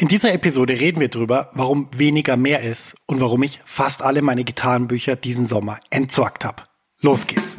In dieser Episode reden wir darüber, warum weniger mehr ist und warum ich fast alle meine Gitarrenbücher diesen Sommer entsorgt habe. Los geht's!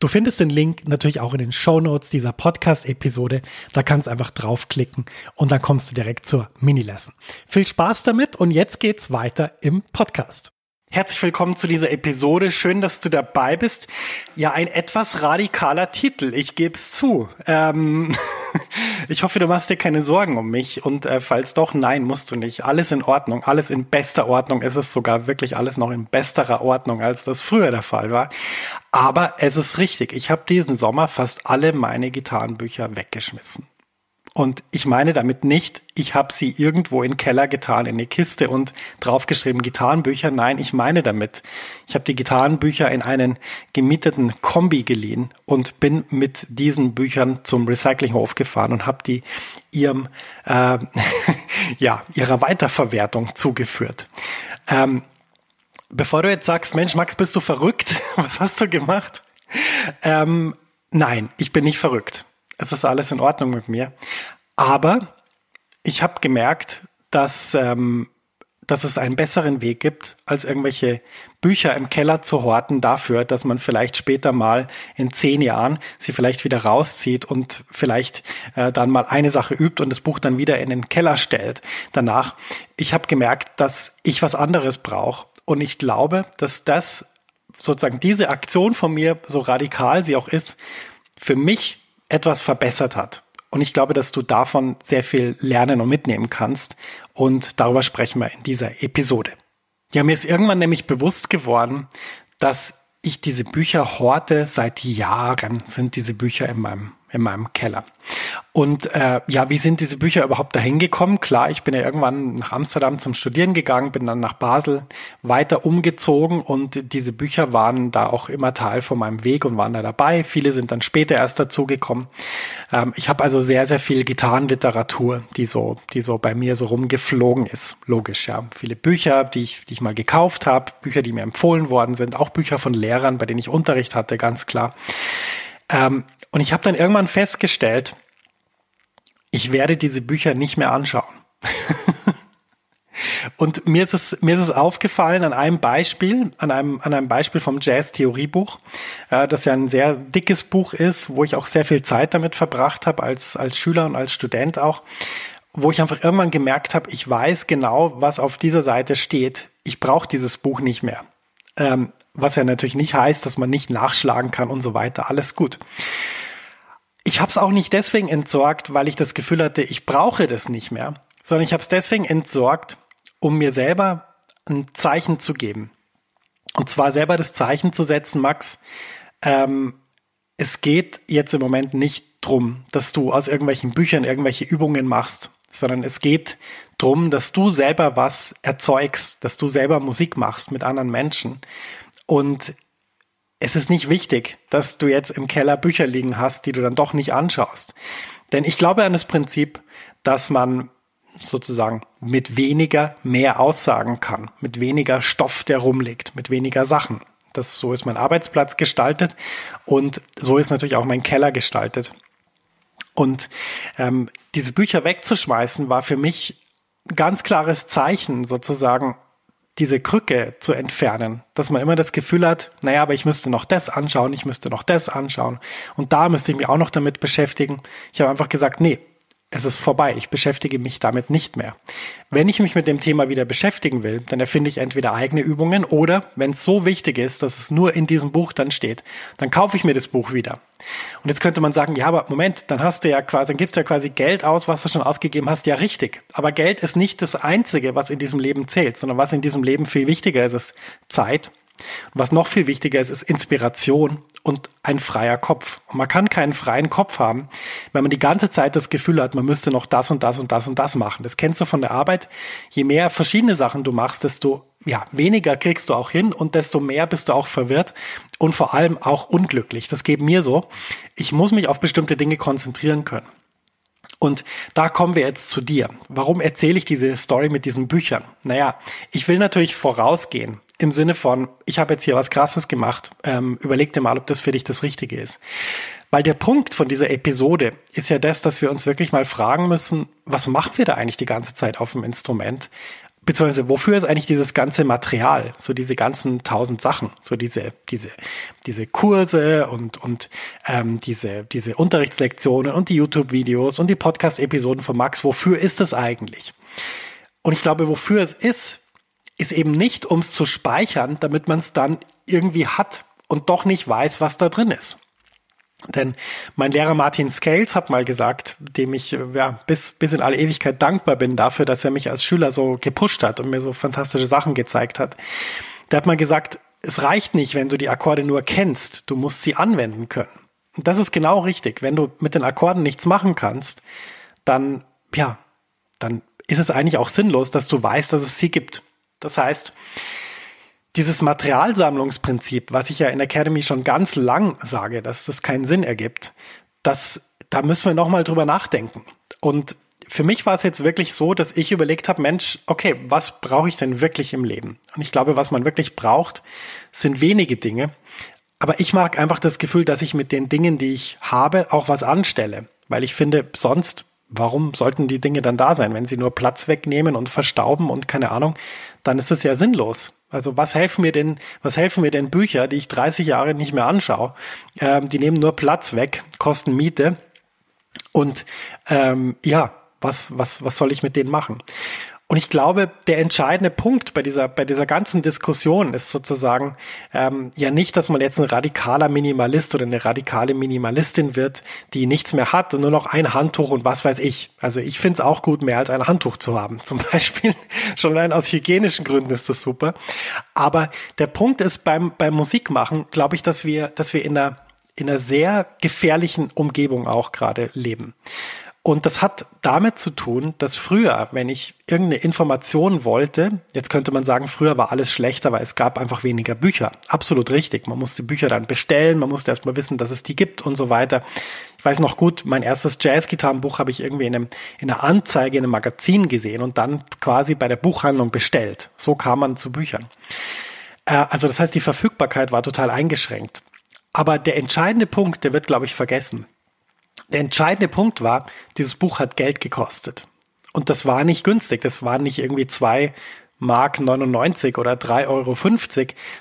Du findest den Link natürlich auch in den Show Notes dieser Podcast-Episode. Da kannst du einfach draufklicken und dann kommst du direkt zur Mini-Lesson. Viel Spaß damit und jetzt geht's weiter im Podcast. Herzlich willkommen zu dieser Episode. Schön, dass du dabei bist. Ja, ein etwas radikaler Titel. Ich gebe es zu. Ähm, ich hoffe, du machst dir keine Sorgen um mich. Und äh, falls doch, nein, musst du nicht. Alles in Ordnung. Alles in bester Ordnung. Es ist sogar wirklich alles noch in besterer Ordnung, als das früher der Fall war. Aber es ist richtig. Ich habe diesen Sommer fast alle meine Gitarrenbücher weggeschmissen. Und ich meine damit nicht, ich habe sie irgendwo in den Keller getan, in eine Kiste und draufgeschrieben Gitarrenbücher. Nein, ich meine damit, ich habe die Gitarrenbücher in einen gemieteten Kombi geliehen und bin mit diesen Büchern zum Recyclinghof gefahren und habe die ihrem, äh, ja, ihrer Weiterverwertung zugeführt. Ähm, bevor du jetzt sagst, Mensch, Max, bist du verrückt? Was hast du gemacht? Ähm, nein, ich bin nicht verrückt es ist alles in Ordnung mit mir. Aber ich habe gemerkt, dass, ähm, dass es einen besseren Weg gibt, als irgendwelche Bücher im Keller zu horten dafür, dass man vielleicht später mal in zehn Jahren sie vielleicht wieder rauszieht und vielleicht äh, dann mal eine Sache übt und das Buch dann wieder in den Keller stellt. Danach, ich habe gemerkt, dass ich was anderes brauche. Und ich glaube, dass das sozusagen diese Aktion von mir, so radikal sie auch ist, für mich etwas verbessert hat. Und ich glaube, dass du davon sehr viel lernen und mitnehmen kannst. Und darüber sprechen wir in dieser Episode. Ja, mir ist irgendwann nämlich bewusst geworden, dass ich diese Bücher horte. Seit Jahren sind diese Bücher in meinem in meinem Keller. Und äh, ja, wie sind diese Bücher überhaupt dahin gekommen? Klar, ich bin ja irgendwann nach Amsterdam zum Studieren gegangen, bin dann nach Basel weiter umgezogen und diese Bücher waren da auch immer Teil von meinem Weg und waren da dabei. Viele sind dann später erst dazugekommen. Ähm, ich habe also sehr, sehr viel Gitarrenliteratur, die so, die so bei mir so rumgeflogen ist. Logisch, ja. Viele Bücher, die ich, die ich mal gekauft habe, Bücher, die mir empfohlen worden sind, auch Bücher von Lehrern, bei denen ich Unterricht hatte, ganz klar. Ähm, und ich habe dann irgendwann festgestellt, ich werde diese Bücher nicht mehr anschauen. Und mir ist es, mir ist es aufgefallen an einem Beispiel, an einem, an einem Beispiel vom Jazz-Theoriebuch, äh, das ja ein sehr dickes Buch ist, wo ich auch sehr viel Zeit damit verbracht habe, als, als Schüler und als Student auch, wo ich einfach irgendwann gemerkt habe, ich weiß genau, was auf dieser Seite steht. Ich brauche dieses Buch nicht mehr. Ähm, was ja natürlich nicht heißt, dass man nicht nachschlagen kann und so weiter. Alles gut. Ich habe es auch nicht deswegen entsorgt, weil ich das Gefühl hatte, ich brauche das nicht mehr, sondern ich habe es deswegen entsorgt, um mir selber ein Zeichen zu geben. Und zwar selber das Zeichen zu setzen, Max, ähm, es geht jetzt im Moment nicht drum, dass du aus irgendwelchen Büchern irgendwelche Übungen machst, sondern es geht drum, dass du selber was erzeugst, dass du selber Musik machst mit anderen Menschen. Und es ist nicht wichtig, dass du jetzt im Keller Bücher liegen hast, die du dann doch nicht anschaust. Denn ich glaube an das Prinzip, dass man sozusagen mit weniger mehr aussagen kann, mit weniger Stoff, der rumliegt, mit weniger Sachen. Das, so ist mein Arbeitsplatz gestaltet und so ist natürlich auch mein Keller gestaltet. Und ähm, diese Bücher wegzuschmeißen war für mich ganz klares Zeichen, sozusagen diese Krücke zu entfernen, dass man immer das Gefühl hat, naja, aber ich müsste noch das anschauen, ich müsste noch das anschauen und da müsste ich mich auch noch damit beschäftigen. Ich habe einfach gesagt, nee, es ist vorbei, ich beschäftige mich damit nicht mehr. Wenn ich mich mit dem Thema wieder beschäftigen will, dann erfinde ich entweder eigene Übungen oder, wenn es so wichtig ist, dass es nur in diesem Buch dann steht, dann kaufe ich mir das Buch wieder. Und jetzt könnte man sagen, ja, aber Moment, dann hast du ja quasi, dann gibst du ja quasi Geld aus, was du schon ausgegeben hast, ja richtig. Aber Geld ist nicht das Einzige, was in diesem Leben zählt, sondern was in diesem Leben viel wichtiger ist, ist Zeit, was noch viel wichtiger ist, ist Inspiration und ein freier Kopf. Und man kann keinen freien Kopf haben, wenn man die ganze Zeit das Gefühl hat, man müsste noch das und das und das und das machen. Das kennst du von der Arbeit. Je mehr verschiedene Sachen du machst, desto ja, weniger kriegst du auch hin und desto mehr bist du auch verwirrt und vor allem auch unglücklich. Das geht mir so. Ich muss mich auf bestimmte Dinge konzentrieren können. Und da kommen wir jetzt zu dir. Warum erzähle ich diese Story mit diesen Büchern? Naja, ich will natürlich vorausgehen im Sinne von, ich habe jetzt hier was Krasses gemacht, ähm, überleg dir mal, ob das für dich das Richtige ist. Weil der Punkt von dieser Episode ist ja das, dass wir uns wirklich mal fragen müssen, was machen wir da eigentlich die ganze Zeit auf dem Instrument? Beziehungsweise wofür ist eigentlich dieses ganze Material, so diese ganzen tausend Sachen, so diese, diese, diese Kurse und, und ähm, diese, diese Unterrichtslektionen und die YouTube-Videos und die Podcast-Episoden von Max, wofür ist das eigentlich? Und ich glaube, wofür es ist, ist eben nicht, um es zu speichern, damit man es dann irgendwie hat und doch nicht weiß, was da drin ist. Denn mein Lehrer Martin Scales hat mal gesagt, dem ich ja, bis, bis in alle Ewigkeit dankbar bin dafür, dass er mich als Schüler so gepusht hat und mir so fantastische Sachen gezeigt hat. Der hat mal gesagt, es reicht nicht, wenn du die Akkorde nur kennst, du musst sie anwenden können. Und das ist genau richtig. Wenn du mit den Akkorden nichts machen kannst, dann, ja, dann ist es eigentlich auch sinnlos, dass du weißt, dass es sie gibt. Das heißt, dieses Materialsammlungsprinzip, was ich ja in Academy schon ganz lang sage, dass das keinen Sinn ergibt, das, da müssen wir nochmal drüber nachdenken. Und für mich war es jetzt wirklich so, dass ich überlegt habe, Mensch, okay, was brauche ich denn wirklich im Leben? Und ich glaube, was man wirklich braucht, sind wenige Dinge. Aber ich mag einfach das Gefühl, dass ich mit den Dingen, die ich habe, auch was anstelle. Weil ich finde, sonst warum sollten die Dinge dann da sein? Wenn sie nur Platz wegnehmen und verstauben und keine Ahnung, dann ist es ja sinnlos. Also was helfen mir denn, was helfen mir denn Bücher, die ich 30 Jahre nicht mehr anschaue? Ähm, die nehmen nur Platz weg, kosten Miete und ähm, ja, was, was, was soll ich mit denen machen? Und ich glaube, der entscheidende Punkt bei dieser, bei dieser ganzen Diskussion ist sozusagen ähm, ja nicht, dass man jetzt ein radikaler Minimalist oder eine radikale Minimalistin wird, die nichts mehr hat und nur noch ein Handtuch und was weiß ich. Also ich finde es auch gut, mehr als ein Handtuch zu haben. Zum Beispiel, schon allein aus hygienischen Gründen ist das super. Aber der Punkt ist beim, beim Musikmachen, glaube ich, dass wir, dass wir in einer in einer sehr gefährlichen Umgebung auch gerade leben. Und das hat damit zu tun, dass früher, wenn ich irgendeine Information wollte, jetzt könnte man sagen, früher war alles schlechter, weil es gab einfach weniger Bücher. Absolut richtig. Man musste Bücher dann bestellen, man musste erstmal wissen, dass es die gibt und so weiter. Ich weiß noch gut, mein erstes Jazzgitarrenbuch habe ich irgendwie in, einem, in einer Anzeige in einem Magazin gesehen und dann quasi bei der Buchhandlung bestellt. So kam man zu Büchern. Äh, also das heißt, die Verfügbarkeit war total eingeschränkt. Aber der entscheidende Punkt, der wird, glaube ich, vergessen. Der entscheidende Punkt war, dieses Buch hat Geld gekostet. Und das war nicht günstig. Das waren nicht irgendwie zwei Mark 99 oder 3,50 Euro,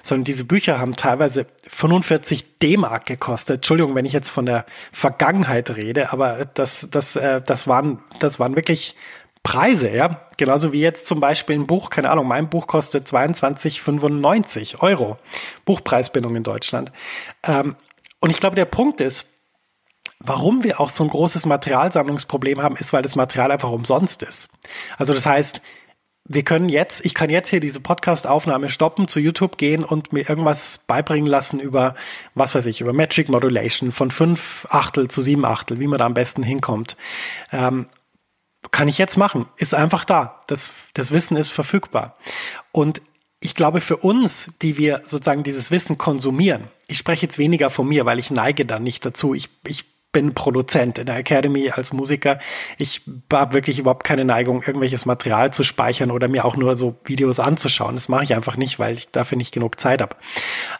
sondern diese Bücher haben teilweise 45 D-Mark gekostet. Entschuldigung, wenn ich jetzt von der Vergangenheit rede, aber das, das, äh, das waren, das waren wirklich Preise, ja. Genauso wie jetzt zum Beispiel ein Buch, keine Ahnung, mein Buch kostet 22,95 Euro. Buchpreisbindung in Deutschland. Ähm, und ich glaube, der Punkt ist, Warum wir auch so ein großes Materialsammlungsproblem haben, ist, weil das Material einfach umsonst ist. Also das heißt, wir können jetzt, ich kann jetzt hier diese Podcast-Aufnahme stoppen, zu YouTube gehen und mir irgendwas beibringen lassen über, was weiß ich, über Metric Modulation von fünf Achtel zu sieben Achtel, wie man da am besten hinkommt. Ähm, kann ich jetzt machen. Ist einfach da. Das, das Wissen ist verfügbar. Und ich glaube, für uns, die wir sozusagen dieses Wissen konsumieren, ich spreche jetzt weniger von mir, weil ich neige da nicht dazu. Ich, ich bin Produzent in der Academy als Musiker. Ich habe wirklich überhaupt keine Neigung, irgendwelches Material zu speichern oder mir auch nur so Videos anzuschauen. Das mache ich einfach nicht, weil ich dafür nicht genug Zeit habe.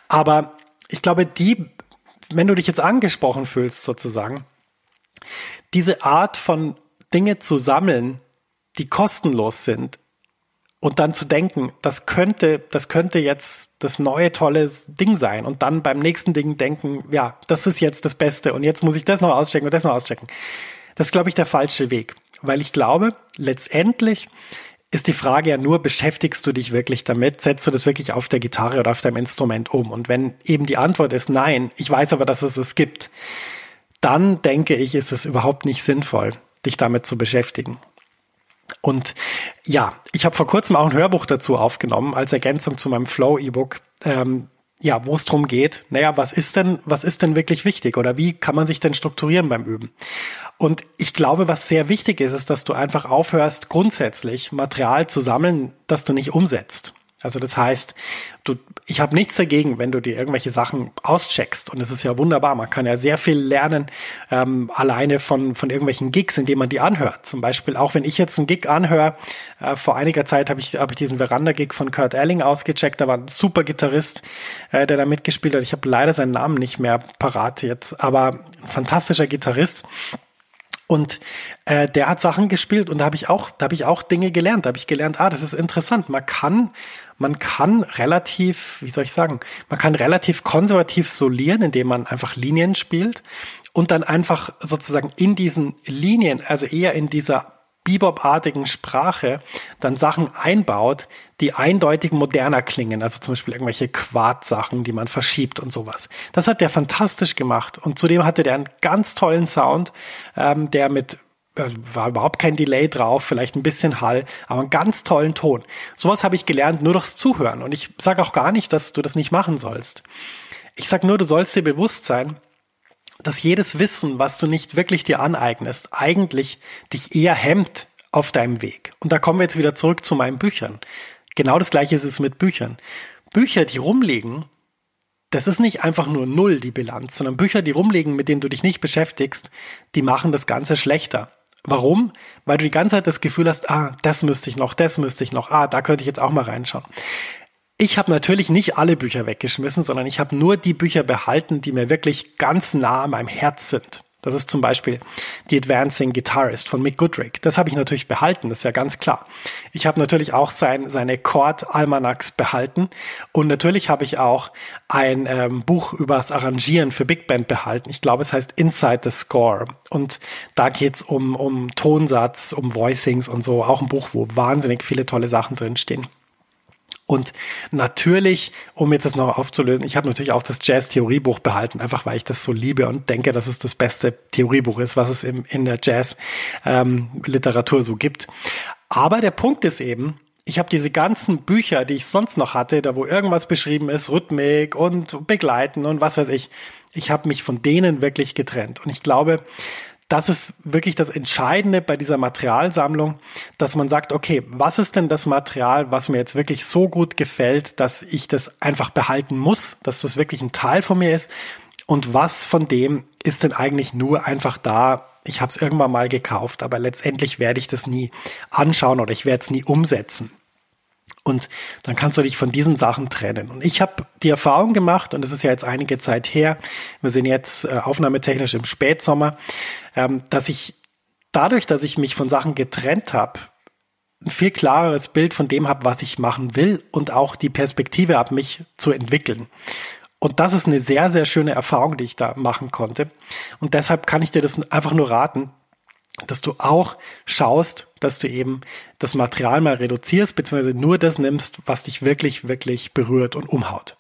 Aber ich glaube, die, wenn du dich jetzt angesprochen fühlst, sozusagen, diese Art von Dinge zu sammeln, die kostenlos sind, und dann zu denken, das könnte, das könnte jetzt das neue tolle Ding sein und dann beim nächsten Ding denken, ja, das ist jetzt das Beste und jetzt muss ich das noch auschecken und das noch auschecken. Das ist, glaube ich, der falsche Weg, weil ich glaube, letztendlich ist die Frage ja nur, beschäftigst du dich wirklich damit? Setzt du das wirklich auf der Gitarre oder auf deinem Instrument um? Und wenn eben die Antwort ist nein, ich weiß aber, dass es es gibt, dann denke ich, ist es überhaupt nicht sinnvoll, dich damit zu beschäftigen. Und ja, ich habe vor kurzem auch ein Hörbuch dazu aufgenommen als Ergänzung zu meinem Flow-E-Book. Ähm, ja, wo es drum geht, naja, was ist denn, was ist denn wirklich wichtig oder wie kann man sich denn strukturieren beim Üben? Und ich glaube, was sehr wichtig ist, ist, dass du einfach aufhörst, grundsätzlich Material zu sammeln, das du nicht umsetzt. Also das heißt, du, ich habe nichts dagegen, wenn du dir irgendwelche Sachen auscheckst. Und es ist ja wunderbar. Man kann ja sehr viel lernen, ähm, alleine von, von irgendwelchen Gigs, indem man die anhört. Zum Beispiel auch wenn ich jetzt einen Gig anhöre, äh, vor einiger Zeit habe ich, hab ich diesen Veranda-Gig von Kurt Elling ausgecheckt. Da war ein super Gitarrist, äh, der da mitgespielt hat. Ich habe leider seinen Namen nicht mehr parat jetzt, aber ein fantastischer Gitarrist. Und äh, der hat Sachen gespielt und da habe ich auch, da habe ich auch Dinge gelernt. Da habe ich gelernt, ah, das ist interessant. Man kann, man kann relativ, wie soll ich sagen, man kann relativ konservativ solieren, indem man einfach Linien spielt und dann einfach sozusagen in diesen Linien, also eher in dieser Bebop-artigen Sprache dann Sachen einbaut, die eindeutig moderner klingen. Also zum Beispiel irgendwelche Quad-Sachen, die man verschiebt und sowas. Das hat der fantastisch gemacht. Und zudem hatte der einen ganz tollen Sound, ähm, der mit äh, war überhaupt kein Delay drauf, vielleicht ein bisschen Hall, aber einen ganz tollen Ton. Sowas habe ich gelernt nur durchs Zuhören. Und ich sage auch gar nicht, dass du das nicht machen sollst. Ich sage nur, du sollst dir bewusst sein, dass jedes Wissen, was du nicht wirklich dir aneignest, eigentlich dich eher hemmt auf deinem Weg. Und da kommen wir jetzt wieder zurück zu meinen Büchern. Genau das gleiche ist es mit Büchern. Bücher, die rumliegen, das ist nicht einfach nur null die Bilanz, sondern Bücher, die rumliegen, mit denen du dich nicht beschäftigst, die machen das Ganze schlechter. Warum? Weil du die ganze Zeit das Gefühl hast, ah, das müsste ich noch, das müsste ich noch, ah, da könnte ich jetzt auch mal reinschauen. Ich habe natürlich nicht alle Bücher weggeschmissen, sondern ich habe nur die Bücher behalten, die mir wirklich ganz nah an meinem Herz sind. Das ist zum Beispiel die Advancing Guitarist von Mick Goodrick. Das habe ich natürlich behalten, das ist ja ganz klar. Ich habe natürlich auch sein, seine Chord-Almanachs behalten und natürlich habe ich auch ein ähm, Buch übers Arrangieren für Big Band behalten. Ich glaube, es heißt Inside the Score und da geht's um, um Tonsatz, um Voicings und so. Auch ein Buch, wo wahnsinnig viele tolle Sachen drinstehen. Und natürlich, um jetzt das noch aufzulösen, ich habe natürlich auch das Jazz-Theoriebuch behalten, einfach weil ich das so liebe und denke, dass es das beste Theoriebuch ist, was es im, in der Jazz-Literatur ähm, so gibt. Aber der Punkt ist eben, ich habe diese ganzen Bücher, die ich sonst noch hatte, da wo irgendwas beschrieben ist, Rhythmik und Begleiten und was weiß ich, ich habe mich von denen wirklich getrennt. Und ich glaube, das ist wirklich das Entscheidende bei dieser Materialsammlung, dass man sagt, okay, was ist denn das Material, was mir jetzt wirklich so gut gefällt, dass ich das einfach behalten muss, dass das wirklich ein Teil von mir ist und was von dem ist denn eigentlich nur einfach da, ich habe es irgendwann mal gekauft, aber letztendlich werde ich das nie anschauen oder ich werde es nie umsetzen. Und dann kannst du dich von diesen Sachen trennen. Und ich habe die Erfahrung gemacht, und es ist ja jetzt einige Zeit her, wir sind jetzt äh, aufnahmetechnisch im Spätsommer, ähm, dass ich dadurch, dass ich mich von Sachen getrennt habe, ein viel klareres Bild von dem habe, was ich machen will und auch die Perspektive habe, mich zu entwickeln. Und das ist eine sehr, sehr schöne Erfahrung, die ich da machen konnte. Und deshalb kann ich dir das einfach nur raten, dass du auch schaust, dass du eben das Material mal reduzierst, beziehungsweise nur das nimmst, was dich wirklich, wirklich berührt und umhaut.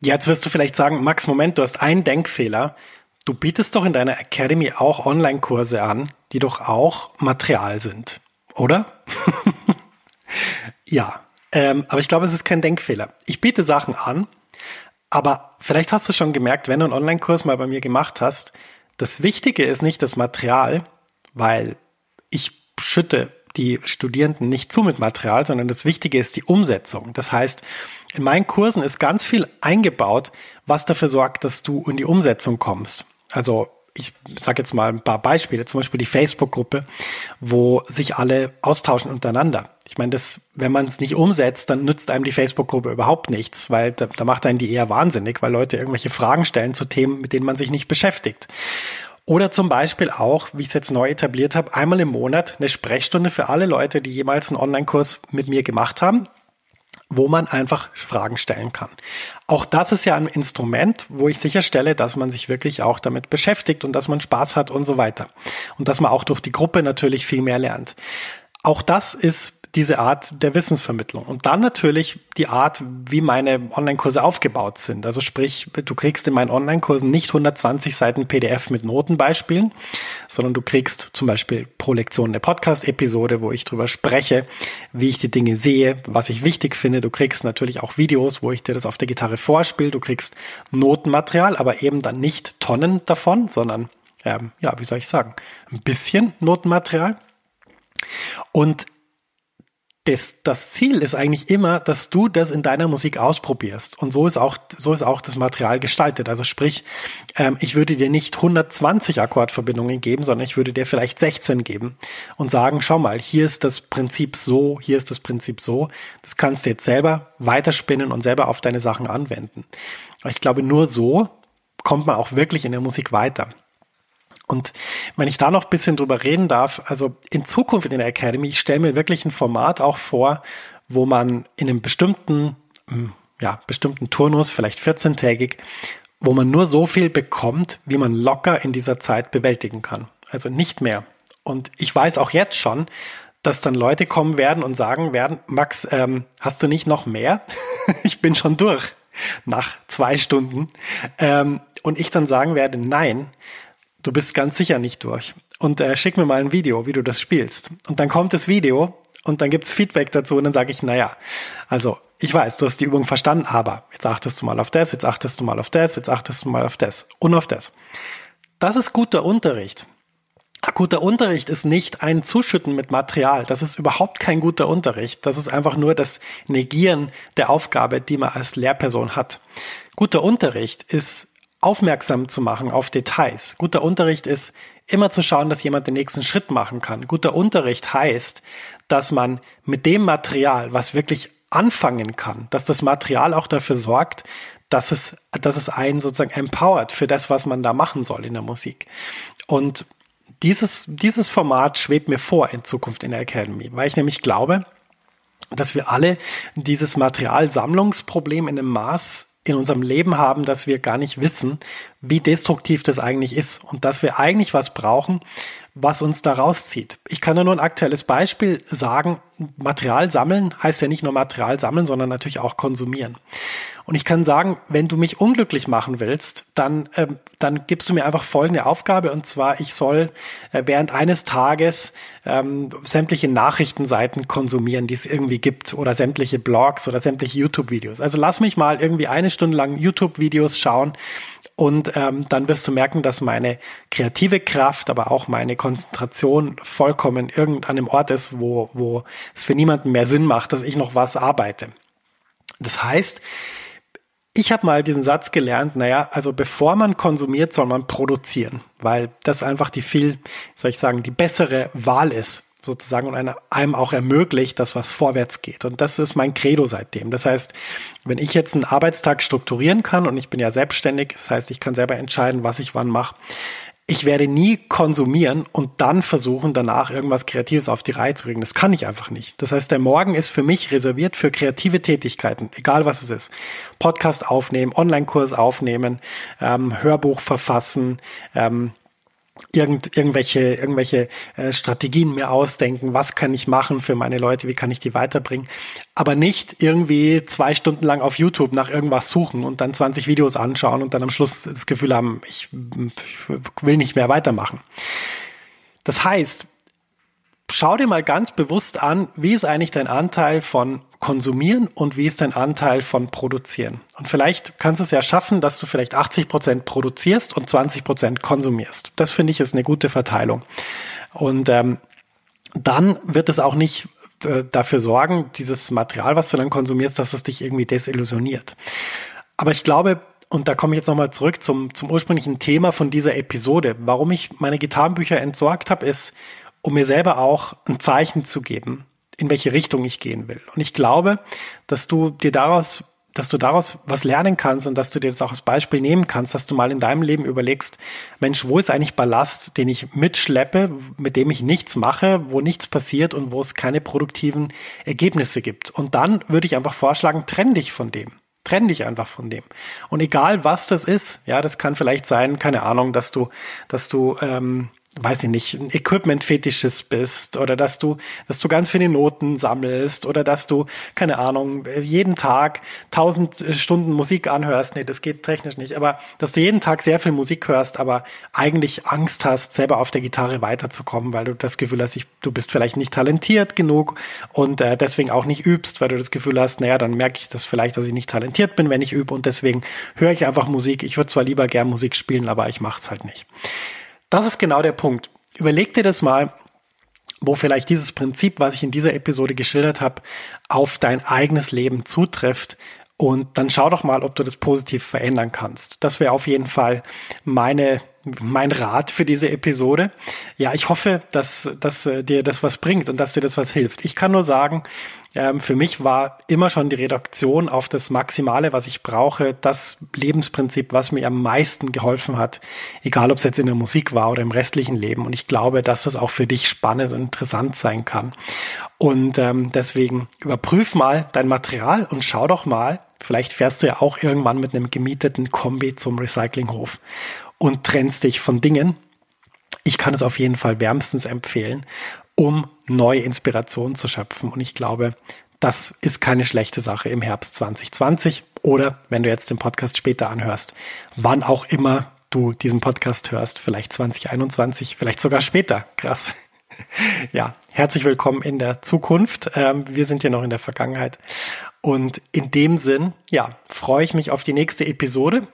Jetzt wirst du vielleicht sagen, Max, Moment, du hast einen Denkfehler. Du bietest doch in deiner Academy auch Online-Kurse an, die doch auch Material sind, oder? Ja, ähm, aber ich glaube, es ist kein Denkfehler. Ich biete Sachen an, aber vielleicht hast du schon gemerkt, wenn du einen Online-Kurs mal bei mir gemacht hast, das Wichtige ist nicht das Material, weil ich schütte die Studierenden nicht zu mit Material, sondern das Wichtige ist die Umsetzung. Das heißt, in meinen Kursen ist ganz viel eingebaut, was dafür sorgt, dass du in die Umsetzung kommst. Also ich sage jetzt mal ein paar Beispiele, zum Beispiel die Facebook-Gruppe, wo sich alle austauschen untereinander. Ich meine, das, wenn man es nicht umsetzt, dann nützt einem die Facebook-Gruppe überhaupt nichts, weil da, da macht einen die eher wahnsinnig, weil Leute irgendwelche Fragen stellen zu Themen, mit denen man sich nicht beschäftigt. Oder zum Beispiel auch, wie ich es jetzt neu etabliert habe, einmal im Monat eine Sprechstunde für alle Leute, die jemals einen Online-Kurs mit mir gemacht haben wo man einfach Fragen stellen kann. Auch das ist ja ein Instrument, wo ich sicherstelle, dass man sich wirklich auch damit beschäftigt und dass man Spaß hat und so weiter. Und dass man auch durch die Gruppe natürlich viel mehr lernt. Auch das ist diese Art der Wissensvermittlung. Und dann natürlich die Art, wie meine Online-Kurse aufgebaut sind. Also sprich, du kriegst in meinen Online-Kursen nicht 120 Seiten PDF mit Notenbeispielen, sondern du kriegst zum Beispiel pro Lektion eine Podcast-Episode, wo ich drüber spreche, wie ich die Dinge sehe, was ich wichtig finde. Du kriegst natürlich auch Videos, wo ich dir das auf der Gitarre vorspiele. Du kriegst Notenmaterial, aber eben dann nicht Tonnen davon, sondern, ähm, ja, wie soll ich sagen, ein bisschen Notenmaterial. Und das, das Ziel ist eigentlich immer, dass du das in deiner Musik ausprobierst. Und so ist auch, so ist auch das Material gestaltet. Also sprich, ähm, ich würde dir nicht 120 Akkordverbindungen geben, sondern ich würde dir vielleicht 16 geben und sagen, schau mal, hier ist das Prinzip so, hier ist das Prinzip so. Das kannst du jetzt selber weiterspinnen und selber auf deine Sachen anwenden. Aber ich glaube, nur so kommt man auch wirklich in der Musik weiter. Und wenn ich da noch ein bisschen drüber reden darf, also in Zukunft in der Academy, ich stelle mir wirklich ein Format auch vor, wo man in einem bestimmten, hm, ja, bestimmten Turnus, vielleicht 14-tägig, wo man nur so viel bekommt, wie man locker in dieser Zeit bewältigen kann. Also nicht mehr. Und ich weiß auch jetzt schon, dass dann Leute kommen werden und sagen werden, Max, ähm, hast du nicht noch mehr? ich bin schon durch nach zwei Stunden. Ähm, und ich dann sagen werde, nein, du bist ganz sicher nicht durch. Und äh, schick mir mal ein Video, wie du das spielst. Und dann kommt das Video und dann gibt's Feedback dazu und dann sage ich, naja, also ich weiß, du hast die Übung verstanden, aber jetzt achtest du mal auf das, jetzt achtest du mal auf das, jetzt achtest du mal auf das und auf das. Das ist guter Unterricht. Guter Unterricht ist nicht ein Zuschütten mit Material. Das ist überhaupt kein guter Unterricht. Das ist einfach nur das Negieren der Aufgabe, die man als Lehrperson hat. Guter Unterricht ist aufmerksam zu machen auf Details. Guter Unterricht ist immer zu schauen, dass jemand den nächsten Schritt machen kann. Guter Unterricht heißt, dass man mit dem Material, was wirklich anfangen kann, dass das Material auch dafür sorgt, dass es, dass es einen sozusagen empowert für das, was man da machen soll in der Musik. Und dieses, dieses Format schwebt mir vor in Zukunft in der Academy, weil ich nämlich glaube, dass wir alle dieses Materialsammlungsproblem in einem Maß in unserem Leben haben, dass wir gar nicht wissen, wie destruktiv das eigentlich ist und dass wir eigentlich was brauchen, was uns da rauszieht. Ich kann da nur ein aktuelles Beispiel sagen. Material sammeln heißt ja nicht nur Material sammeln, sondern natürlich auch konsumieren. Und ich kann sagen, wenn du mich unglücklich machen willst, dann, ähm, dann gibst du mir einfach folgende Aufgabe. Und zwar, ich soll äh, während eines Tages ähm, sämtliche Nachrichtenseiten konsumieren, die es irgendwie gibt, oder sämtliche Blogs oder sämtliche YouTube-Videos. Also lass mich mal irgendwie eine Stunde lang YouTube-Videos schauen. Und ähm, dann wirst du merken, dass meine kreative Kraft, aber auch meine Konzentration vollkommen irgendein einem Ort ist, wo, wo es für niemanden mehr Sinn macht, dass ich noch was arbeite. Das heißt, ich habe mal diesen Satz gelernt, naja, also bevor man konsumiert, soll man produzieren, weil das einfach die viel, soll ich sagen, die bessere Wahl ist sozusagen und einem auch ermöglicht, dass was vorwärts geht. Und das ist mein Credo seitdem. Das heißt, wenn ich jetzt einen Arbeitstag strukturieren kann und ich bin ja selbstständig, das heißt, ich kann selber entscheiden, was ich wann mache, ich werde nie konsumieren und dann versuchen, danach irgendwas Kreatives auf die Reihe zu kriegen. Das kann ich einfach nicht. Das heißt, der Morgen ist für mich reserviert für kreative Tätigkeiten, egal was es ist. Podcast aufnehmen, Online-Kurs aufnehmen, ähm, Hörbuch verfassen, ähm, irgend, irgendwelche, irgendwelche äh, Strategien mir ausdenken, was kann ich machen für meine Leute, wie kann ich die weiterbringen, aber nicht irgendwie zwei Stunden lang auf YouTube nach irgendwas suchen und dann 20 Videos anschauen und dann am Schluss das Gefühl haben, ich, ich will nicht mehr weitermachen. Das heißt, schau dir mal ganz bewusst an, wie ist eigentlich dein Anteil von Konsumieren und wie ist dein Anteil von Produzieren. Und vielleicht kannst du es ja schaffen, dass du vielleicht 80 Prozent produzierst und 20 Prozent konsumierst. Das finde ich ist eine gute Verteilung. Und ähm, dann wird es auch nicht äh, dafür sorgen, dieses Material, was du dann konsumierst, dass es dich irgendwie desillusioniert. Aber ich glaube, und da komme ich jetzt nochmal zurück zum, zum ursprünglichen Thema von dieser Episode. Warum ich meine Gitarrenbücher entsorgt habe, ist, um mir selber auch ein Zeichen zu geben, in welche Richtung ich gehen will. Und ich glaube, dass du dir daraus dass du daraus was lernen kannst und dass du dir das auch als Beispiel nehmen kannst, dass du mal in deinem Leben überlegst, Mensch, wo ist eigentlich Ballast, den ich mitschleppe, mit dem ich nichts mache, wo nichts passiert und wo es keine produktiven Ergebnisse gibt. Und dann würde ich einfach vorschlagen, trenn dich von dem. Trenn dich einfach von dem. Und egal was das ist, ja, das kann vielleicht sein, keine Ahnung, dass du, dass du ähm, weiß ich nicht, ein Equipment-Fetisches bist oder dass du, dass du ganz viele Noten sammelst oder dass du, keine Ahnung, jeden Tag tausend Stunden Musik anhörst. Nee, das geht technisch nicht, aber dass du jeden Tag sehr viel Musik hörst, aber eigentlich Angst hast, selber auf der Gitarre weiterzukommen, weil du das Gefühl hast, ich, du bist vielleicht nicht talentiert genug und äh, deswegen auch nicht übst, weil du das Gefühl hast, naja, dann merke ich das vielleicht, dass ich nicht talentiert bin, wenn ich übe und deswegen höre ich einfach Musik. Ich würde zwar lieber gern Musik spielen, aber ich mache es halt nicht. Das ist genau der Punkt. Überleg dir das mal, wo vielleicht dieses Prinzip, was ich in dieser Episode geschildert habe, auf dein eigenes Leben zutrifft. Und dann schau doch mal, ob du das positiv verändern kannst. Das wäre auf jeden Fall meine mein Rat für diese Episode. Ja, ich hoffe, dass, dass äh, dir das was bringt und dass dir das was hilft. Ich kann nur sagen, ähm, für mich war immer schon die Reduktion auf das Maximale, was ich brauche, das Lebensprinzip, was mir am meisten geholfen hat, egal ob es jetzt in der Musik war oder im restlichen Leben. Und ich glaube, dass das auch für dich spannend und interessant sein kann. Und ähm, deswegen überprüf mal dein Material und schau doch mal, vielleicht fährst du ja auch irgendwann mit einem gemieteten Kombi zum Recyclinghof und trennst dich von Dingen. Ich kann es auf jeden Fall wärmstens empfehlen, um neue Inspirationen zu schöpfen. Und ich glaube, das ist keine schlechte Sache im Herbst 2020 oder wenn du jetzt den Podcast später anhörst, wann auch immer du diesen Podcast hörst, vielleicht 2021, vielleicht sogar später. Krass. Ja, herzlich willkommen in der Zukunft. Ähm, wir sind ja noch in der Vergangenheit. Und in dem Sinn, ja, freue ich mich auf die nächste Episode.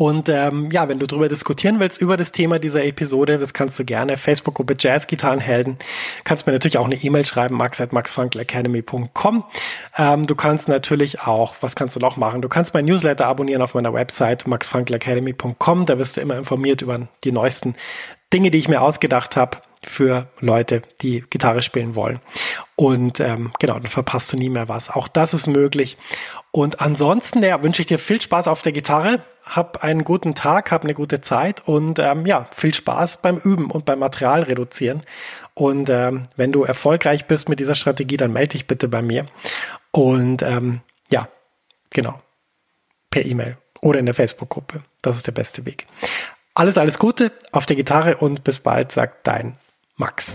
Und ähm, ja, wenn du darüber diskutieren willst, über das Thema dieser Episode, das kannst du gerne. Facebook-Gruppe Jazzgitarrenhelden. Kannst mir natürlich auch eine E-Mail schreiben, max.maxfrankelacademy.com. Ähm, du kannst natürlich auch, was kannst du noch machen? Du kannst mein Newsletter abonnieren auf meiner Website maxfrankelacademy.com. Da wirst du immer informiert über die neuesten Dinge, die ich mir ausgedacht habe für Leute, die Gitarre spielen wollen. Und ähm, genau, dann verpasst du nie mehr was. Auch das ist möglich. Und ansonsten ja, wünsche ich dir viel Spaß auf der Gitarre. Hab einen guten Tag, hab eine gute Zeit und ähm, ja, viel Spaß beim Üben und beim Material reduzieren. Und ähm, wenn du erfolgreich bist mit dieser Strategie, dann melde dich bitte bei mir. Und ähm, ja, genau, per E-Mail oder in der Facebook-Gruppe. Das ist der beste Weg. Alles, alles Gute auf der Gitarre und bis bald, sagt dein Max.